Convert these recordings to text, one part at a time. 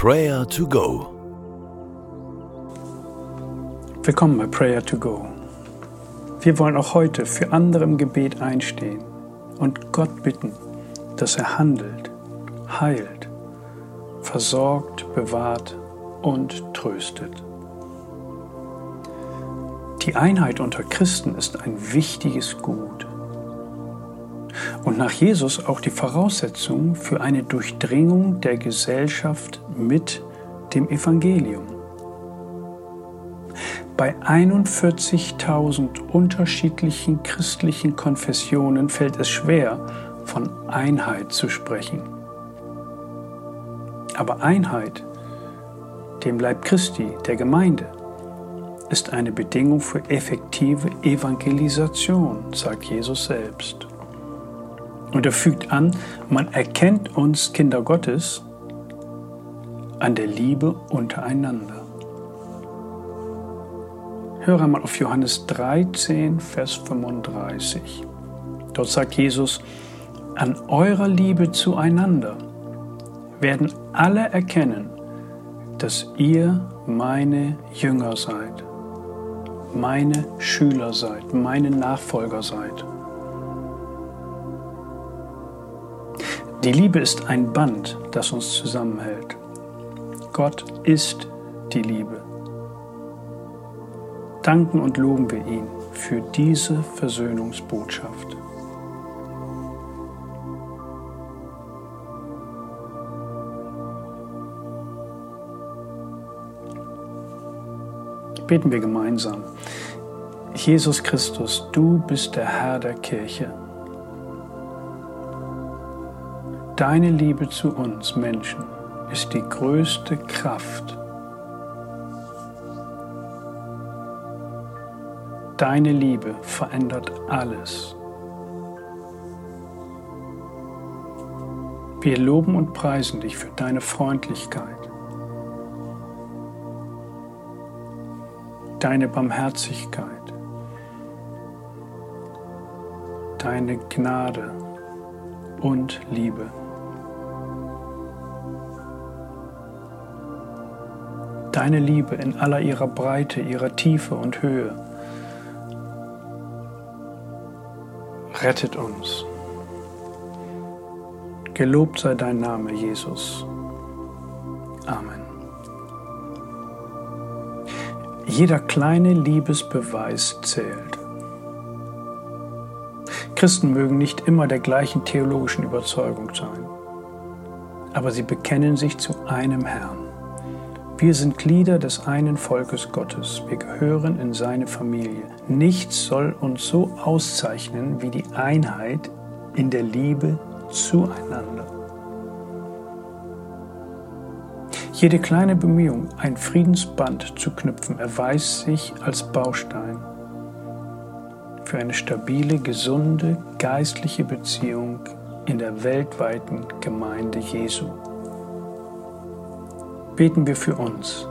Prayer to Go. Willkommen bei Prayer to Go. Wir wollen auch heute für andere im Gebet einstehen und Gott bitten, dass er handelt, heilt, versorgt, bewahrt und tröstet. Die Einheit unter Christen ist ein wichtiges Gut und nach Jesus auch die Voraussetzung für eine Durchdringung der Gesellschaft mit dem Evangelium. Bei 41.000 unterschiedlichen christlichen Konfessionen fällt es schwer, von Einheit zu sprechen. Aber Einheit, dem Leib Christi, der Gemeinde, ist eine Bedingung für effektive Evangelisation, sagt Jesus selbst. Und er fügt an, man erkennt uns Kinder Gottes an der Liebe untereinander. Höre mal auf Johannes 13, Vers 35. Dort sagt Jesus, an eurer Liebe zueinander werden alle erkennen, dass ihr meine Jünger seid, meine Schüler seid, meine Nachfolger seid. Die Liebe ist ein Band, das uns zusammenhält. Gott ist die Liebe. Danken und loben wir ihn für diese Versöhnungsbotschaft. Beten wir gemeinsam. Jesus Christus, du bist der Herr der Kirche. Deine Liebe zu uns Menschen ist die größte Kraft. Deine Liebe verändert alles. Wir loben und preisen dich für deine Freundlichkeit, deine Barmherzigkeit, deine Gnade und Liebe. Deine Liebe in aller ihrer Breite, ihrer Tiefe und Höhe. Rettet uns. Gelobt sei dein Name, Jesus. Amen. Jeder kleine Liebesbeweis zählt. Christen mögen nicht immer der gleichen theologischen Überzeugung sein, aber sie bekennen sich zu einem Herrn. Wir sind Glieder des einen Volkes Gottes. Wir gehören in seine Familie. Nichts soll uns so auszeichnen wie die Einheit in der Liebe zueinander. Jede kleine Bemühung, ein Friedensband zu knüpfen, erweist sich als Baustein für eine stabile, gesunde, geistliche Beziehung in der weltweiten Gemeinde Jesu beten wir für uns,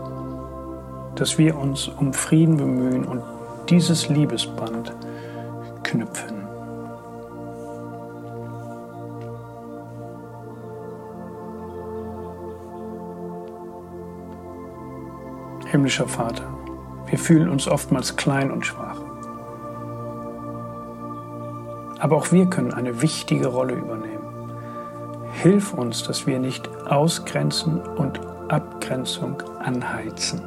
dass wir uns um Frieden bemühen und dieses Liebesband knüpfen. Himmlischer Vater, wir fühlen uns oftmals klein und schwach. Aber auch wir können eine wichtige Rolle übernehmen. Hilf uns, dass wir nicht ausgrenzen und Abgrenzung anheizen.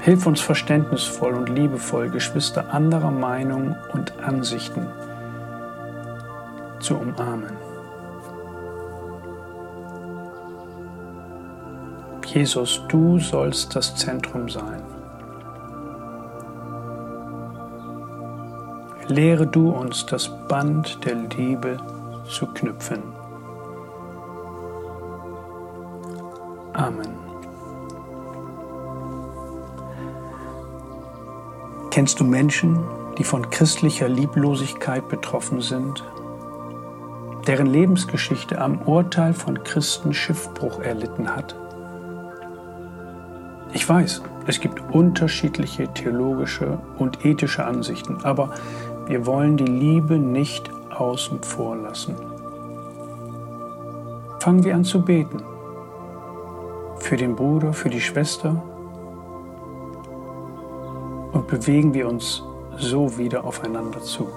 Hilf uns verständnisvoll und liebevoll Geschwister anderer Meinungen und Ansichten zu umarmen. Jesus, du sollst das Zentrum sein. Lehre du uns das Band der Liebe zu knüpfen. Amen. Kennst du Menschen, die von christlicher Lieblosigkeit betroffen sind, deren Lebensgeschichte am Urteil von Christen Schiffbruch erlitten hat? Ich weiß, es gibt unterschiedliche theologische und ethische Ansichten, aber wir wollen die Liebe nicht außen vor lassen. fangen wir an zu beten. Für den Bruder, für die Schwester. Und bewegen wir uns so wieder aufeinander zu.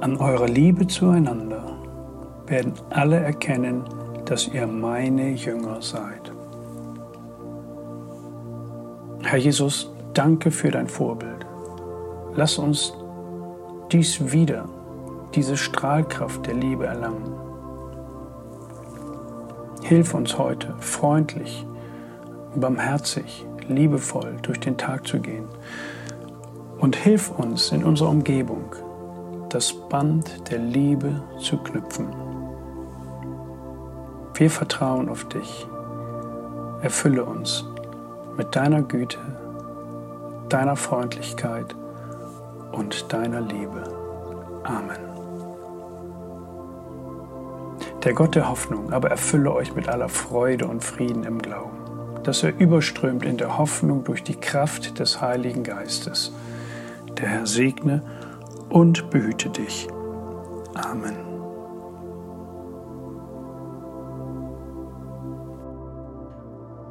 An eurer Liebe zueinander werden alle erkennen, dass ihr meine Jünger seid. Herr Jesus, danke für dein Vorbild. Lass uns dies wieder, diese Strahlkraft der Liebe erlangen. Hilf uns heute, freundlich, barmherzig, liebevoll durch den Tag zu gehen. Und hilf uns in unserer Umgebung, das Band der Liebe zu knüpfen. Wir vertrauen auf dich. Erfülle uns mit deiner Güte, deiner Freundlichkeit und deiner Liebe. Amen. Der Gott der Hoffnung aber erfülle euch mit aller Freude und Frieden im Glauben, dass er überströmt in der Hoffnung durch die Kraft des Heiligen Geistes. Der Herr segne und behüte dich. Amen.